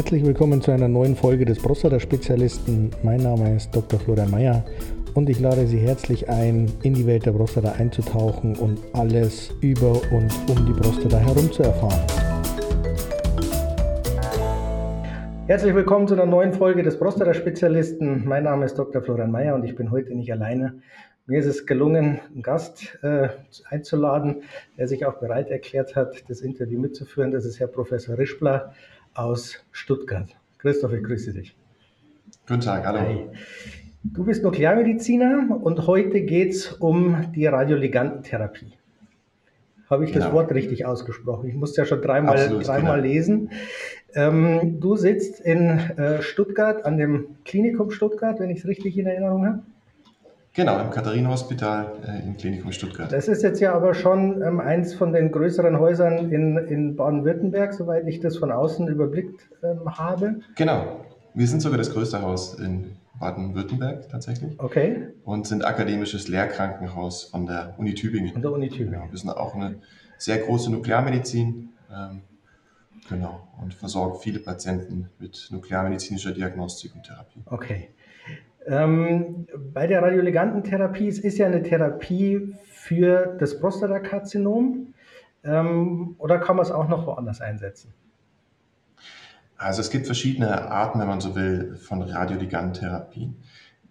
Herzlich willkommen zu einer neuen Folge des Prostata-Spezialisten. Mein Name ist Dr. Florian Mayer und ich lade Sie herzlich ein, in die Welt der Prostata einzutauchen und alles über und um die Prostata herum zu erfahren. Herzlich willkommen zu einer neuen Folge des Prostata-Spezialisten. Mein Name ist Dr. Florian Mayer und ich bin heute nicht alleine. Mir ist es gelungen, einen Gast äh, einzuladen, der sich auch bereit erklärt hat, das Interview mitzuführen. Das ist Herr Professor Rischbler aus Stuttgart. Christoph, ich grüße dich. Guten Tag, hallo. Hi. Du bist Nuklearmediziner und heute geht es um die Radioligantentherapie. Habe ich genau. das Wort richtig ausgesprochen? Ich musste ja schon dreimal, Absolut, dreimal genau. lesen. Ähm, du sitzt in äh, Stuttgart, an dem Klinikum Stuttgart, wenn ich es richtig in Erinnerung habe. Genau, im Katharinenhospital äh, im Klinikum Stuttgart. Das ist jetzt ja aber schon ähm, eins von den größeren Häusern in, in Baden-Württemberg, soweit ich das von außen überblickt ähm, habe. Genau, wir sind sogar das größte Haus in Baden-Württemberg tatsächlich. Okay. Und sind akademisches Lehrkrankenhaus von der Uni Tübingen. Von der Uni Tübingen. Genau, wir sind auch eine sehr große Nuklearmedizin. Ähm, genau, und versorgen viele Patienten mit nuklearmedizinischer Diagnostik und Therapie. Okay. Ähm, bei der Radioligantentherapie, es ist ja eine Therapie für das Prostatakarzinom ähm, oder kann man es auch noch woanders einsetzen? Also es gibt verschiedene Arten, wenn man so will, von Radioligantherapien.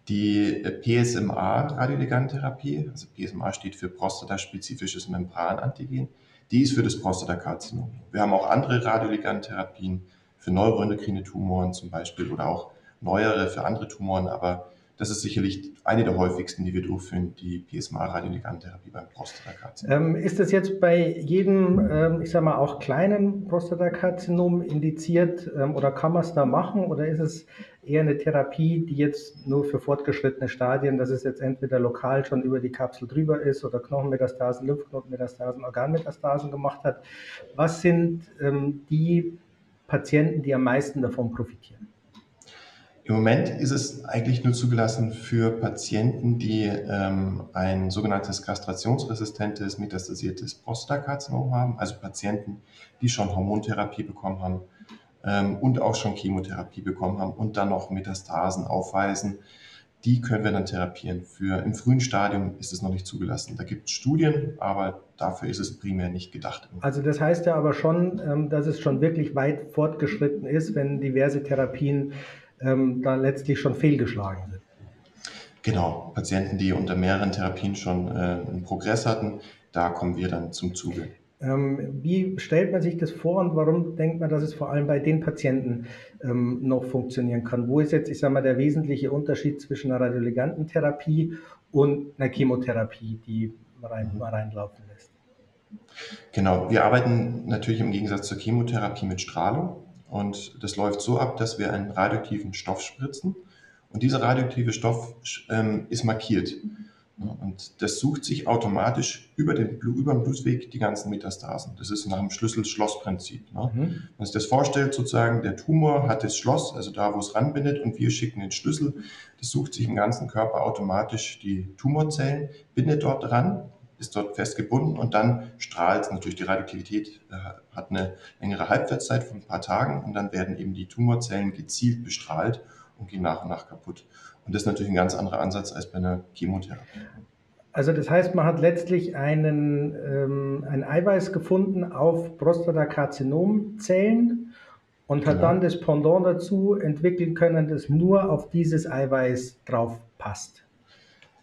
Die PSMA-Radioligantherapie, also PSMA steht für prostataspezifisches Membranantigen, die ist für das Prostatakarzinom. Wir haben auch andere Radioligantherapien für neuroendokrine Tumoren zum Beispiel oder auch neuere für andere Tumoren, aber das ist sicherlich eine der häufigsten, die wir durchführen, die PSMA-Radioligantherapie beim Prostatakarzinom. Ähm, ist das jetzt bei jedem, ähm, ich sage mal, auch kleinen Prostatakarzinom indiziert ähm, oder kann man es da machen oder ist es eher eine Therapie, die jetzt nur für fortgeschrittene Stadien, dass es jetzt entweder lokal schon über die Kapsel drüber ist oder Knochenmetastasen, Lymphknotenmetastasen, Organmetastasen gemacht hat? Was sind die Patienten, die am meisten davon profitieren? Im Moment ist es eigentlich nur zugelassen für Patienten, die ähm, ein sogenanntes kastrationsresistentes metastasiertes Prostatakarzinom haben, also Patienten, die schon Hormontherapie bekommen haben ähm, und auch schon Chemotherapie bekommen haben und dann noch Metastasen aufweisen. Die können wir dann therapieren. Für im frühen Stadium ist es noch nicht zugelassen. Da gibt es Studien, aber dafür ist es primär nicht gedacht. Also das heißt ja aber schon, ähm, dass es schon wirklich weit fortgeschritten ist, wenn diverse Therapien ähm, da letztlich schon fehlgeschlagen sind. Genau, Patienten, die unter mehreren Therapien schon äh, einen Progress hatten, da kommen wir dann zum Zuge. Ähm, wie stellt man sich das vor und warum denkt man, dass es vor allem bei den Patienten ähm, noch funktionieren kann? Wo ist jetzt, ich sage mal, der wesentliche Unterschied zwischen einer Radioligantentherapie und einer Chemotherapie, die man rein, mhm. reinlaufen lässt? Genau, wir arbeiten natürlich im Gegensatz zur Chemotherapie mit Strahlung. Und das läuft so ab, dass wir einen radioaktiven Stoff spritzen. Und dieser radioaktive Stoff ähm, ist markiert. Und das sucht sich automatisch über den, über den Blutweg die ganzen Metastasen. Das ist nach dem Schlüssel-Schloss-Prinzip. Ne? Mhm. Wenn man sich das vorstellt, sozusagen, der Tumor hat das Schloss, also da, wo es ranbindet, und wir schicken den Schlüssel. Das sucht sich im ganzen Körper automatisch die Tumorzellen, bindet dort dran ist dort festgebunden und dann strahlt es natürlich die Radioaktivität, äh, hat eine längere Halbwertszeit von ein paar Tagen und dann werden eben die Tumorzellen gezielt bestrahlt und gehen nach und nach kaputt. Und das ist natürlich ein ganz anderer Ansatz als bei einer Chemotherapie. Also das heißt, man hat letztlich einen, ähm, ein Eiweiß gefunden auf Prostatakarzinomzellen und hat genau. dann das Pendant dazu entwickeln können, das nur auf dieses Eiweiß drauf passt.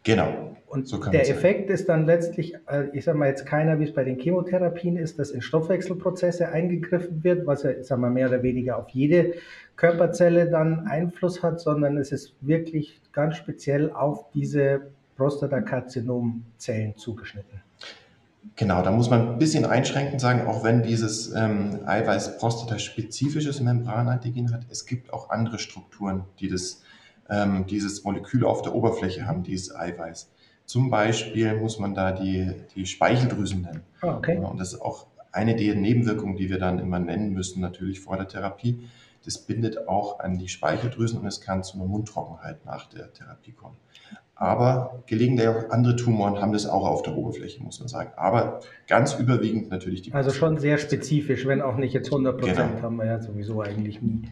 Genau. Und so der Effekt ist dann letztlich, äh, ich sage mal jetzt keiner, wie es bei den Chemotherapien ist, dass in Stoffwechselprozesse eingegriffen wird, was ja, ich sage mal, mehr oder weniger auf jede Körperzelle dann Einfluss hat, sondern es ist wirklich ganz speziell auf diese Prostatakarzinomzellen zugeschnitten. Genau, da muss man ein bisschen einschränkend sagen, auch wenn dieses ähm, Eiweiß prostataspezifisches Membranantigen hat, es gibt auch andere Strukturen, die das ähm, dieses Molekül auf der Oberfläche haben, dieses Eiweiß. Zum Beispiel muss man da die, die Speicheldrüsen nennen. Oh, okay. Und das ist auch eine der Nebenwirkungen, die wir dann immer nennen müssen, natürlich vor der Therapie. das bindet auch an die Speicheldrüsen und es kann zu einer Mundtrockenheit nach der Therapie kommen. Aber gelegentlich auch andere Tumoren haben das auch auf der Oberfläche, muss man sagen. Aber ganz überwiegend natürlich die. Also schon sehr spezifisch, wenn auch nicht jetzt 100 Prozent, genau. haben wir ja sowieso eigentlich nie.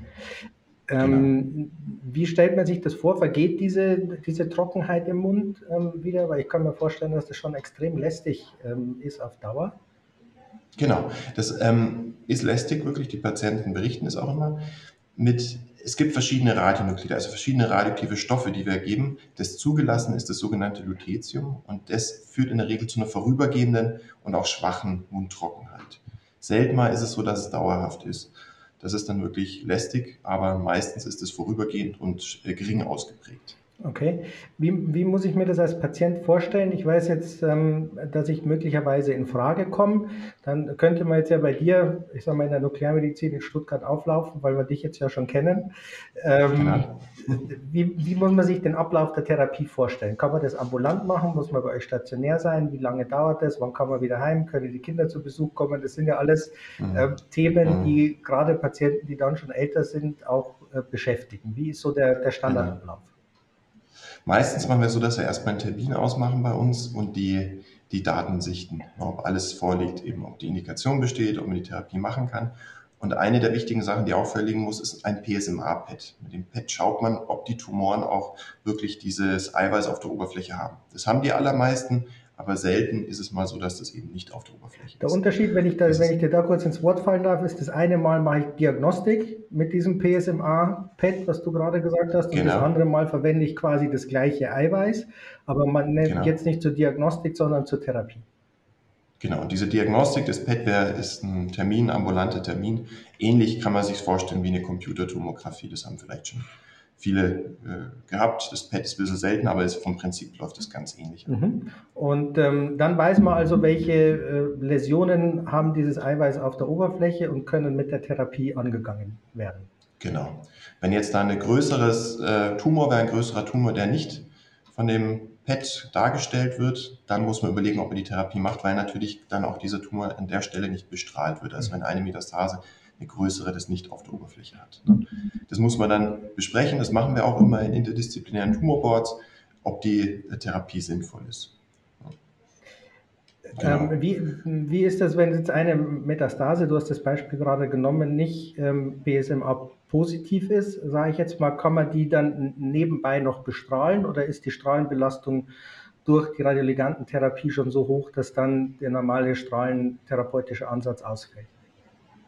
Ähm, genau. Wie stellt man sich das vor? Vergeht diese, diese Trockenheit im Mund ähm, wieder? Weil ich kann mir vorstellen, dass das schon extrem lästig ähm, ist auf Dauer. Genau, das ähm, ist lästig, wirklich. Die Patienten berichten es auch immer. Mit, es gibt verschiedene Radionuklide, also verschiedene radioaktive Stoffe, die wir geben. Das zugelassen ist das sogenannte Lutetium und das führt in der Regel zu einer vorübergehenden und auch schwachen Mundtrockenheit. Selten mal ist es so, dass es dauerhaft ist. Das ist dann wirklich lästig, aber meistens ist es vorübergehend und äh, gering ausgeprägt. Okay. Wie, wie muss ich mir das als Patient vorstellen? Ich weiß jetzt, ähm, dass ich möglicherweise in Frage komme. Dann könnte man jetzt ja bei dir, ich sage mal, in der Nuklearmedizin in Stuttgart auflaufen, weil wir dich jetzt ja schon kennen. Ähm, genau. wie, wie muss man sich den Ablauf der Therapie vorstellen? Kann man das ambulant machen? Muss man bei euch stationär sein? Wie lange dauert das? Wann kann man wieder heim? Können die Kinder zu Besuch kommen? Das sind ja alles äh, Themen, mhm. die gerade Patienten, die dann schon älter sind, auch äh, beschäftigen. Wie ist so der, der Standardablauf? Mhm. Meistens machen wir so, dass wir erstmal einen Termin ausmachen bei uns und die, die Daten sichten, ob alles vorliegt, eben ob die Indikation besteht, ob man die Therapie machen kann. Und eine der wichtigen Sachen, die auch vorliegen muss, ist ein PSMA-PET. Mit dem PET schaut man, ob die Tumoren auch wirklich dieses Eiweiß auf der Oberfläche haben. Das haben die allermeisten, aber selten ist es mal so, dass das eben nicht auf der Oberfläche ist. Der Unterschied, wenn ich, da, wenn ich dir da kurz ins Wort fallen darf, ist, das eine Mal mache ich Diagnostik mit diesem PSMA-PET, was du gerade gesagt hast, und genau. das andere Mal verwende ich quasi das gleiche Eiweiß, aber man nennt genau. jetzt nicht zur Diagnostik, sondern zur Therapie. Genau, und diese Diagnostik des PET ist ein Termin, ambulanter Termin. Ähnlich kann man sich vorstellen wie eine Computertomographie, das haben vielleicht schon viele äh, gehabt. Das PET ist ein bisschen selten, aber ist, vom Prinzip läuft es ganz ähnlich. Mhm. Und ähm, dann weiß man also, welche äh, Läsionen haben dieses Eiweiß auf der Oberfläche und können mit der Therapie angegangen werden. Genau. Wenn jetzt da ein größeres äh, Tumor wäre, ein größerer Tumor, der nicht von dem PET dargestellt wird, dann muss man überlegen, ob man die Therapie macht, weil natürlich dann auch dieser Tumor an der Stelle nicht bestrahlt wird. Also wenn eine Metastase eine größere das nicht auf der Oberfläche hat. Ne? Das muss man dann besprechen. Das machen wir auch immer in interdisziplinären Tumorboards, ob die Therapie sinnvoll ist. Genau. Ähm, wie, wie ist das, wenn jetzt eine Metastase, du hast das Beispiel gerade genommen, nicht ähm, BSMA positiv ist, sage ich jetzt mal, kann man die dann nebenbei noch bestrahlen oder ist die Strahlenbelastung durch die Radioligantentherapie schon so hoch, dass dann der normale strahlentherapeutische Ansatz ausfällt?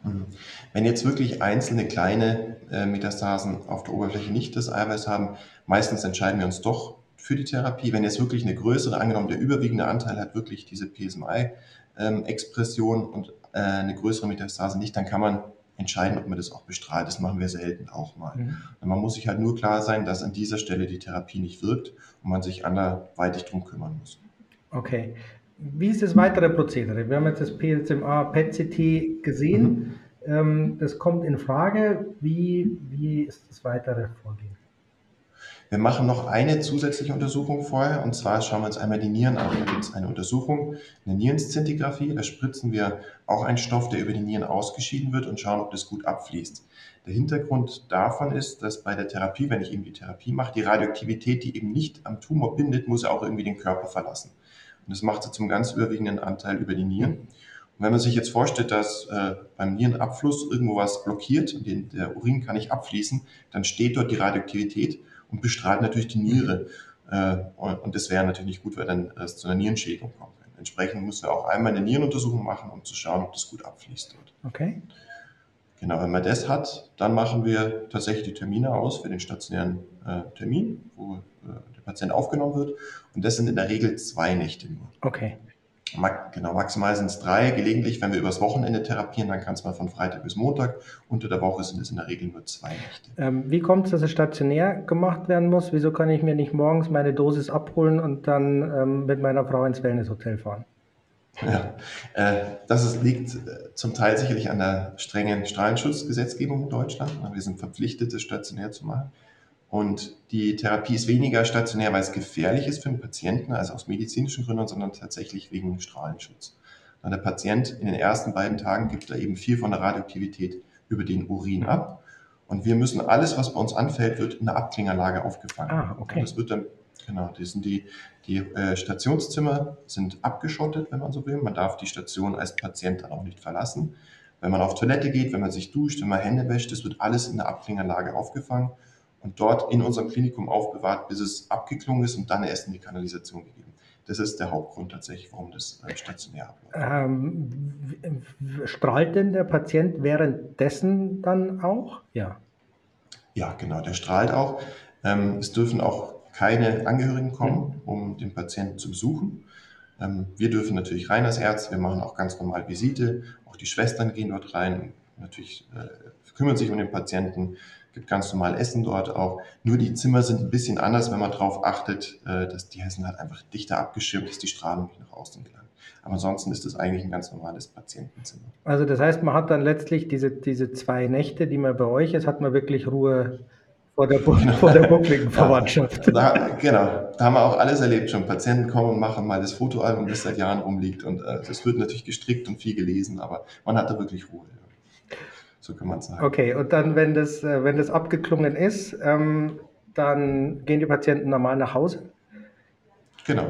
Mhm. Wenn jetzt wirklich einzelne kleine äh, Metastasen auf der Oberfläche nicht das Eiweiß haben, meistens entscheiden wir uns doch für die Therapie. Wenn jetzt wirklich eine größere, angenommen der überwiegende Anteil hat wirklich diese PSMI-Expression und äh, eine größere Metastase nicht, dann kann man entscheiden, ob man das auch bestrahlt. Das machen wir selten auch mal. Mhm. Man muss sich halt nur klar sein, dass an dieser Stelle die Therapie nicht wirkt und man sich anderweitig drum kümmern muss. Okay. Wie ist das weitere Prozedere? Wir haben jetzt das PSMA PET-CT gesehen. Mhm. Ähm, das kommt in Frage. Wie, wie ist das weitere Vorgehen? Wir machen noch eine zusätzliche Untersuchung vorher und zwar schauen wir uns einmal die Nieren an. Da gibt es eine Untersuchung, eine Nierenszintigraphie. Da spritzen wir auch einen Stoff, der über die Nieren ausgeschieden wird und schauen, ob das gut abfließt. Der Hintergrund davon ist, dass bei der Therapie, wenn ich eben die Therapie mache, die Radioaktivität, die eben nicht am Tumor bindet, muss ja auch irgendwie den Körper verlassen. Und das macht sie zum ganz überwiegenden Anteil über die Nieren. Und wenn man sich jetzt vorstellt, dass äh, beim Nierenabfluss irgendwo was blockiert und den, der Urin kann nicht abfließen, dann steht dort die Radioaktivität und bestrahlt natürlich die Niere. Äh, und das wäre natürlich nicht gut, weil dann es zu einer Nierenschädigung kommt. Entsprechend müssen wir auch einmal eine Nierenuntersuchung machen, um zu schauen, ob das gut abfließt dort. Okay. Genau, wenn man das hat, dann machen wir tatsächlich die Termine aus für den stationären äh, Termin, wo äh, Patient aufgenommen wird. Und das sind in der Regel zwei Nächte nur. Okay. Genau, maximal sind es drei. Gelegentlich, wenn wir übers Wochenende therapieren, dann kann es mal von Freitag bis Montag. Unter der Woche sind es in der Regel nur zwei Nächte. Ähm, wie kommt es, dass es stationär gemacht werden muss? Wieso kann ich mir nicht morgens meine Dosis abholen und dann ähm, mit meiner Frau ins Wellnesshotel fahren? Ja, äh, das ist, liegt äh, zum Teil sicherlich an der strengen Strahlenschutzgesetzgebung in Deutschland. Wir sind verpflichtet, es stationär zu machen. Und die Therapie ist weniger stationär, weil es gefährlich ist für den Patienten, also aus medizinischen Gründen, sondern tatsächlich wegen Strahlenschutz. Und der Patient in den ersten beiden Tagen gibt da eben viel von der Radioaktivität über den Urin ab. Und wir müssen alles, was bei uns anfällt, wird in der Abklingerlage aufgefangen. Ah, okay. Und das wird dann, genau, das sind die, die äh, Stationszimmer sind abgeschottet, wenn man so will. Man darf die Station als Patient dann auch nicht verlassen. Wenn man auf Toilette geht, wenn man sich duscht, wenn man Hände wäscht, das wird alles in der Abklingerlage aufgefangen und dort in unserem Klinikum aufbewahrt, bis es abgeklungen ist und dann erst in die Kanalisation gegeben. Das ist der Hauptgrund tatsächlich, warum das äh, stationär abläuft. Ähm, strahlt denn der Patient währenddessen dann auch? Ja. Ja, genau, der strahlt auch. Ähm, es dürfen auch keine Angehörigen kommen, mhm. um den Patienten zu besuchen. Ähm, wir dürfen natürlich rein als Ärzte, wir machen auch ganz normal Visite, auch die Schwestern gehen dort rein, natürlich äh, kümmern sich um den Patienten, gibt ganz normal Essen dort auch. Nur die Zimmer sind ein bisschen anders, wenn man darauf achtet, äh, dass die Hessen halt einfach dichter abgeschirmt ist, die Strahlung nicht nach außen gelangt. Aber ansonsten ist es eigentlich ein ganz normales Patientenzimmer. Also das heißt, man hat dann letztlich diese, diese zwei Nächte, die man bei euch ist, hat man wirklich Ruhe vor der, genau. vor der buckligen Verwandtschaft. Da, genau, da haben wir auch alles erlebt schon. Patienten kommen und machen mal das Fotoalbum, das seit Jahren rumliegt. Und äh, das wird natürlich gestrickt und viel gelesen, aber man hat da wirklich Ruhe. So kann man sagen. Okay, und dann, wenn das, äh, wenn das abgeklungen ist, ähm, dann gehen die Patienten normal nach Hause? Genau.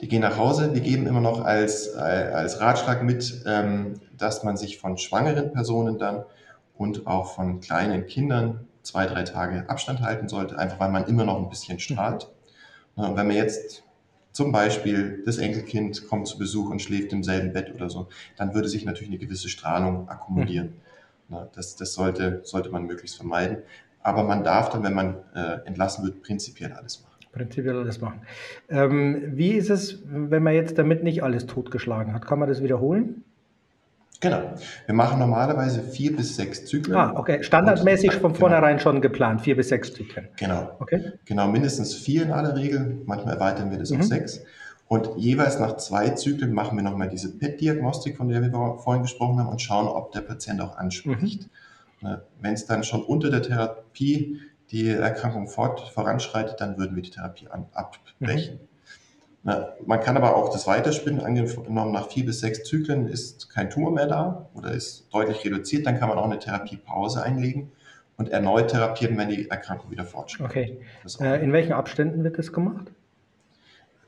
Die gehen nach Hause. Wir geben immer noch als, äh, als Ratschlag mit, ähm, dass man sich von schwangeren Personen dann und auch von kleinen Kindern zwei, drei Tage Abstand halten sollte, einfach weil man immer noch ein bisschen strahlt. Mhm. Und wenn man jetzt zum Beispiel das Enkelkind kommt zu Besuch und schläft im selben Bett oder so, dann würde sich natürlich eine gewisse Strahlung akkumulieren. Mhm. Das, das sollte, sollte man möglichst vermeiden. Aber man darf dann, wenn man äh, entlassen wird, prinzipiell alles machen. Prinzipiell alles machen. Ähm, wie ist es, wenn man jetzt damit nicht alles totgeschlagen hat? Kann man das wiederholen? Genau. Wir machen normalerweise vier bis sechs Zyklen. Ah, okay. Standardmäßig von genau. vornherein schon geplant, vier bis sechs Zyklen. Genau. Okay. Genau, mindestens vier in aller Regel. Manchmal erweitern wir das mhm. auf sechs. Und jeweils nach zwei Zyklen machen wir nochmal diese PET-Diagnostik, von der wir vorhin gesprochen haben, und schauen, ob der Patient auch anspricht. Mhm. Ne, Wenn es dann schon unter der Therapie die Erkrankung fort, voranschreitet, dann würden wir die Therapie an, abbrechen. Mhm. Na, ne, man kann aber auch das weiterspinnen. Angenommen, nach vier bis sechs Zyklen ist kein Tumor mehr da oder ist deutlich reduziert, dann kann man auch eine Therapiepause einlegen und erneut therapieren, wenn die Erkrankung wieder fortschreitet. Okay. Äh, in welchen Abständen wird das gemacht?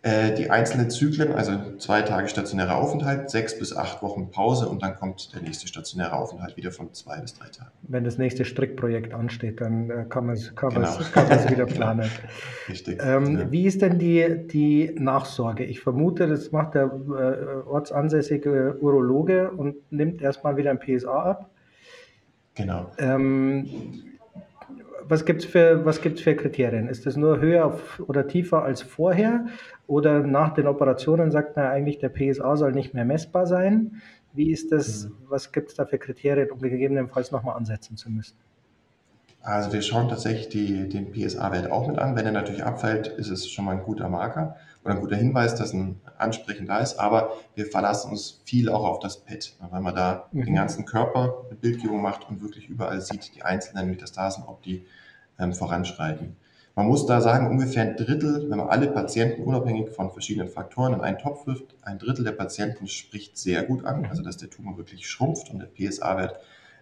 Äh, die einzelnen Zyklen, also zwei Tage stationärer Aufenthalt, sechs bis acht Wochen Pause und dann kommt der nächste stationäre Aufenthalt wieder von zwei bis drei Tagen. Wenn das nächste Strickprojekt ansteht, dann äh, kann man es kann genau. kann wieder planen. Richtig. Ähm, ja. Wie ist denn die, die Nachsorge? Ich vermute, das macht der äh, ortsansässige Urologe und nimmt erstmal wieder ein PSA ab. Genau. Ähm, was gibt es für, für Kriterien? Ist das nur höher oder tiefer als vorher? Oder nach den Operationen sagt man eigentlich, der PSA soll nicht mehr messbar sein? Wie ist das, mhm. was gibt es da für Kriterien, um gegebenenfalls nochmal ansetzen zu müssen? Also wir schauen tatsächlich die, den PSA-Wert auch mit an. Wenn er natürlich abfällt, ist es schon mal ein guter Marker oder ein guter Hinweis, dass ein Ansprechen da ist. Aber wir verlassen uns viel auch auf das PET, weil man da mhm. den ganzen Körper mit Bildgebung macht und wirklich überall sieht, die einzelnen Metastasen, ob die ähm, voranschreiten. Man muss da sagen, ungefähr ein Drittel, wenn man alle Patienten unabhängig von verschiedenen Faktoren in einen Topf wirft, ein Drittel der Patienten spricht sehr gut an, also dass der Tumor wirklich schrumpft und der PSA-Wert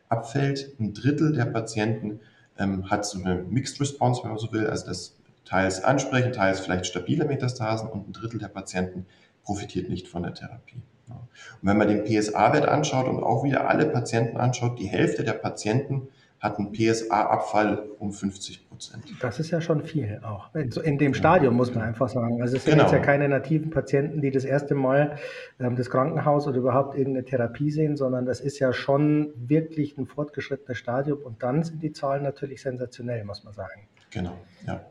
abfällt. Ein Drittel der Patienten ähm, hat so eine Mixed Response, wenn man so will, also das teils ansprechen, teils vielleicht stabile Metastasen und ein Drittel der Patienten profitiert nicht von der Therapie. Und wenn man den PSA-Wert anschaut und auch wieder alle Patienten anschaut, die Hälfte der Patienten hat einen PSA-Abfall um 50 Prozent. Das ist ja schon viel auch. In, dem Stadium muss man einfach sagen. Also es sind genau. jetzt ja keine nativen Patienten, die das erste Mal ähm, das Krankenhaus oder überhaupt irgendeine Therapie sehen, sondern das ist ja schon wirklich ein fortgeschrittenes Stadium und dann sind die Zahlen natürlich sensationell, muss man sagen. Genau, ja.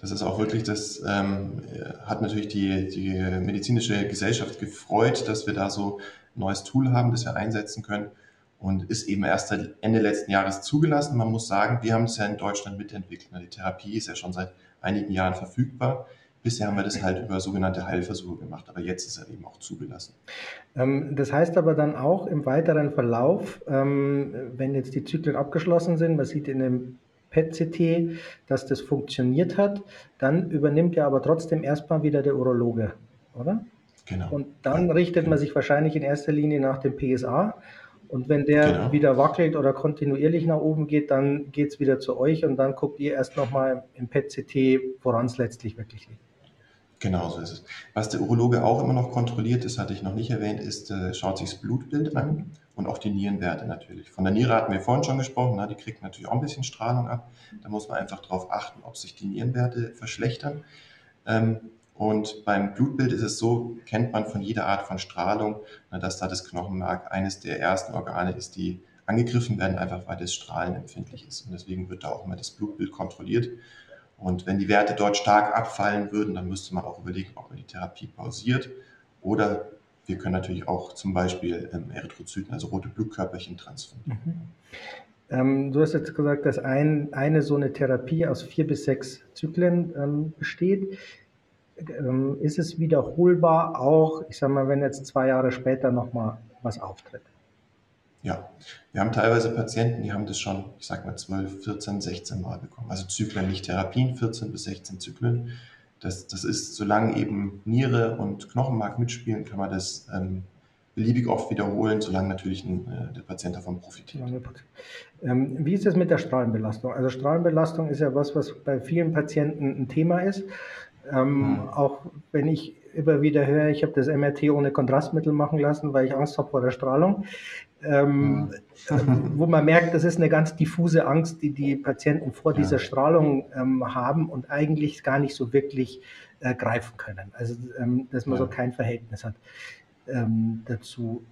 Das ist auch wirklich, das ähm, hat natürlich die, die medizinische Gesellschaft gefreut, dass wir da so ein neues Tool haben, das wir einsetzen können und ist eben erst seit Ende letzten Jahres zugelassen. Man muss sagen, wir haben es ja in Deutschland mitentwickelt. Die Therapie ist ja schon seit einigen Jahren verfügbar. Bisher haben wir das halt über sogenannte Heilversuche gemacht, aber jetzt ist er eben auch zugelassen. Ähm, das heißt aber dann auch im weiteren Verlauf, ähm, wenn jetzt die Zyklen abgeschlossen sind, man sieht in dem PET-CT, dass das funktioniert hat, dann übernimmt ja aber trotzdem erstmal wieder der Urologe, oder? Genau. Und dann richtet man sich wahrscheinlich in erster Linie nach dem PSA Und wenn der genau. wieder wackelt oder kontinuierlich nach oben geht, dann geht es wieder zu euch und dann guckt ihr erst nochmal im PET-CT, woran es letztlich wirklich liegt. Genau so ist es. Was der Urologe auch immer noch kontrolliert, das hatte ich noch nicht erwähnt, ist, äh, schaut sich das Blutbild an und auch die Nierenwerte natürlich. Von der Niere hatten wir vorhin schon gesprochen, na, die kriegt natürlich auch ein bisschen Strahlung ab. Da muss man einfach darauf achten, ob sich die Nierenwerte verschlechtern. Ähm, und beim Blutbild ist es so, kennt man von jeder Art von Strahlung, na, dass da das Knochenmark eines der ersten Organe ist, die angegriffen werden, einfach weil das Strahlen empfindlich ist. Und deswegen wird da auch immer das Blutbild kontrolliert. Und wenn die Werte dort stark abfallen würden, dann müsste man auch überlegen, ob man die Therapie pausiert. Oder wir können natürlich auch zum Beispiel ähm, Erythrozyten, also rote Blutkörperchen, transfundieren. Mhm. Ähm, du hast jetzt gesagt, dass ein, eine so eine Therapie aus vier bis sechs Zyklen ähm, besteht. Ähm, ist es wiederholbar auch, ich sage mal, wenn jetzt zwei Jahre später nochmal was auftritt? Ja, wir haben teilweise Patienten, die haben das schon, ich sag mal, 12, 14, 16 Mal bekommen. Also Zyklen, nicht Therapien, 14 bis 16 Zyklen. Das, das ist, solange eben Niere und Knochenmark mitspielen, kann man das ähm, beliebig oft wiederholen, solange natürlich ein, äh, der Patient davon profitiert. Ähm, wie ist es mit der Strahlenbelastung? Also Strahlenbelastung ist ja was, was bei vielen Patienten ein Thema ist. Ähm, hm. Auch wenn ich immer wieder höre, ich habe das MRT ohne Kontrastmittel machen lassen, weil ich Angst habe vor der Strahlung ähm, hm. wo man merkt, das ist eine ganz diffuse Angst, die die Patienten vor ja. dieser Strahlung ähm, haben und eigentlich gar nicht so wirklich äh, greifen können. Also, ähm, dass man ja. so kein Verhältnis hat ähm, dazu.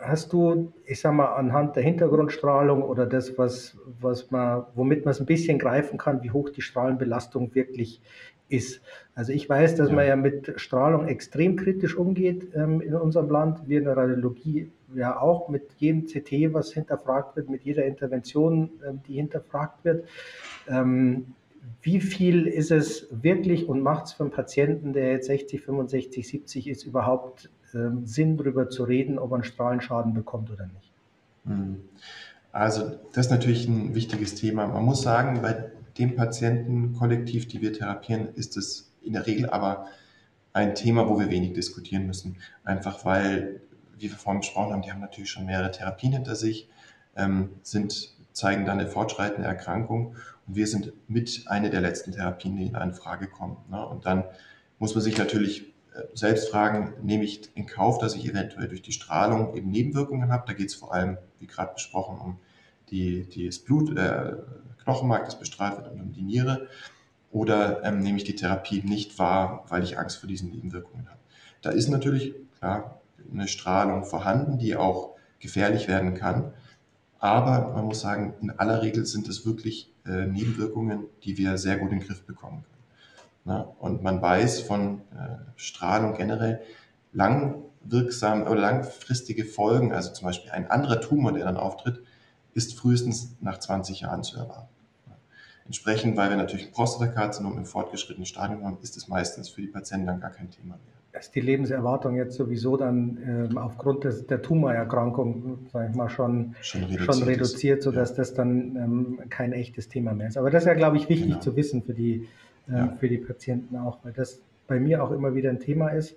Hast du, ich sag mal, anhand der Hintergrundstrahlung oder das, was, was man, womit man es ein bisschen greifen kann, wie hoch die Strahlenbelastung wirklich ist. Also ich weiß, dass ja. man ja mit Strahlung extrem kritisch umgeht ähm, in unserem Land, wir in der Radiologie ja auch mit jedem CT, was hinterfragt wird, mit jeder Intervention, ähm, die hinterfragt wird. Ähm, wie viel ist es wirklich und macht es für einen Patienten, der jetzt 60, 65, 70 ist, überhaupt ähm, Sinn, darüber zu reden, ob er einen Strahlenschaden bekommt oder nicht? Hm. Also das ist natürlich ein wichtiges Thema. Man muss sagen, bei dem Patientenkollektiv, die wir therapieren, ist es in der Regel aber ein Thema, wo wir wenig diskutieren müssen. Einfach weil, wie wir vorhin besprochen haben, die haben natürlich schon mehrere Therapien hinter sich, ähm, sind, zeigen dann eine fortschreitende Erkrankung wir sind mit einer der letzten Therapien, die in Frage kommen. Ne? Und dann muss man sich natürlich äh, selbst fragen, nehme ich in Kauf, dass ich eventuell durch die Strahlung eben Nebenwirkungen habe. Da geht es vor allem, wie gerade besprochen, um die, die das Blut, äh, Knochenmark, das bestrahlt wird und um die Niere. Oder ähm, nehme ich die Therapie nicht wahr, weil ich Angst vor diesen Nebenwirkungen habe. Da ist natürlich klar eine Strahlung vorhanden, die auch gefährlich werden kann. Aber man muss sagen, in aller Regel sind es wirklich äh, Nebenwirkungen, die wir sehr gut in den Griff bekommen können. Na, und man weiß von äh, Strahlung generell langwirksam oder langfristige Folgen, also zum Beispiel ein anderer Tumor, der dann auftritt, ist frühestens nach 20 Jahren zu erwarten. Entsprechend, weil wir natürlich ein Prostatakarzinom im fortgeschrittenen Stadium haben, ist es meistens für die Patienten dann gar kein Thema mehr. Ist die Lebenserwartung jetzt sowieso dann ähm, aufgrund des, der Tumorerkrankung, sage ich mal, schon, schon reduziert, schon reduziert sodass ja. das dann ähm, kein echtes Thema mehr ist. Aber das ist ja, glaube ich, wichtig genau. zu wissen für die, äh, ja. für die Patienten auch, weil das bei mir auch immer wieder ein Thema ist,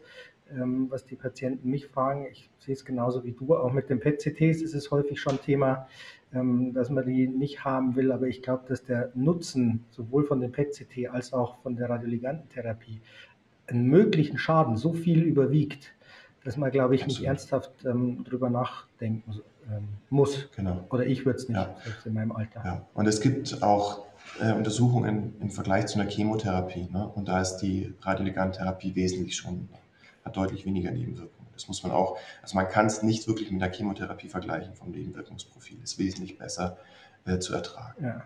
ähm, was die Patienten mich fragen. Ich sehe es genauso wie du, auch mit den PET-CTs ist es häufig schon Thema, ähm, dass man die nicht haben will. Aber ich glaube, dass der Nutzen sowohl von dem PET-CT als auch von der Radioligantentherapie einen möglichen Schaden so viel überwiegt, dass man, glaube ich, nicht ernsthaft ähm, drüber nachdenken ähm, muss. Genau. Oder ich würde es nicht, ja. in meinem Alter. Ja. Und es gibt auch äh, Untersuchungen im Vergleich zu einer Chemotherapie. Ne? Und da ist die Radioligantentherapie wesentlich schon, hat deutlich weniger Nebenwirkungen. Das muss man auch, also man kann es nicht wirklich mit der Chemotherapie vergleichen vom Nebenwirkungsprofil. Ist wesentlich besser äh, zu ertragen. Ja.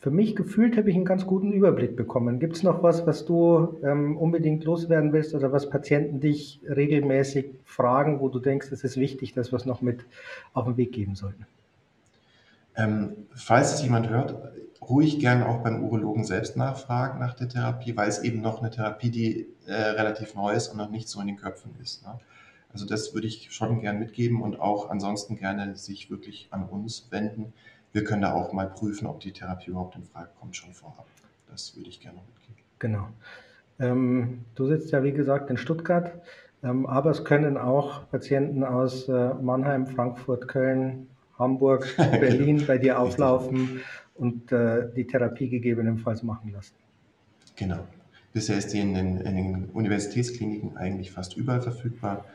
Für mich gefühlt habe ich einen ganz guten Überblick bekommen. Gibt es noch was, was du ähm, unbedingt loswerden willst oder was Patienten dich regelmäßig fragen, wo du denkst, es ist wichtig, dass wir es noch mit auf den Weg geben sollten? Ähm, falls es jemand hört, ruhig gern auch beim Urologen selbst nachfragen nach der Therapie, weil es eben noch eine Therapie, die äh, relativ neu ist und noch nicht so in den Köpfen ist. Ne? Also das würde ich schon gern mitgeben und auch ansonsten gerne sich wirklich an uns wenden. Wir können da auch mal prüfen, ob die Therapie überhaupt in Frage kommt, schon vorab. Das würde ich gerne mitgeben. Genau. Ähm, du sitzt ja, wie gesagt, in Stuttgart. Ähm, aber es können auch Patienten aus äh, Mannheim, Frankfurt, Köln, Hamburg, Berlin bei dir auflaufen und äh, die Therapie gegebenenfalls machen lassen. Genau. Bisher ist die in den, in den, Universitätskliniken eigentlich fast überall verfügbar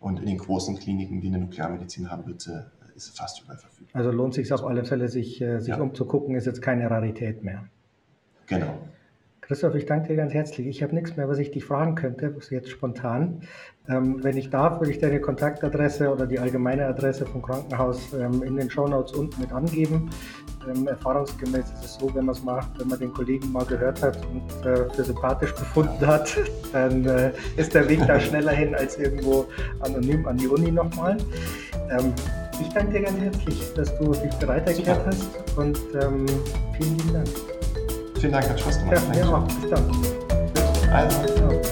und in den großen Kliniken, die eine Nuklearmedizin haben, wird sie, ist fast überall verfügbar. Also lohnt sich auf alle Fälle, sich, äh, sich ja. umzugucken, ist jetzt keine Rarität mehr. Genau. Christoph, ich danke dir ganz herzlich. Ich habe nichts mehr, was ich dich fragen könnte, jetzt spontan. Ähm, wenn ich darf, würde ich deine Kontaktadresse oder die allgemeine Adresse vom Krankenhaus ähm, in den Shownotes unten mit angeben. Ähm, erfahrungsgemäß ist es so, wenn man es macht, wenn man den Kollegen mal gehört hat und äh, für sympathisch befunden hat, dann äh, ist der Weg da schneller hin als irgendwo anonym an die Uni nochmal. Ich danke dir ganz herzlich, dass du dich bereit erklärt hast und ähm, vielen lieben Dank. Vielen Dank, hat Spaß gemacht. Ja, auch. Bis dann. Also.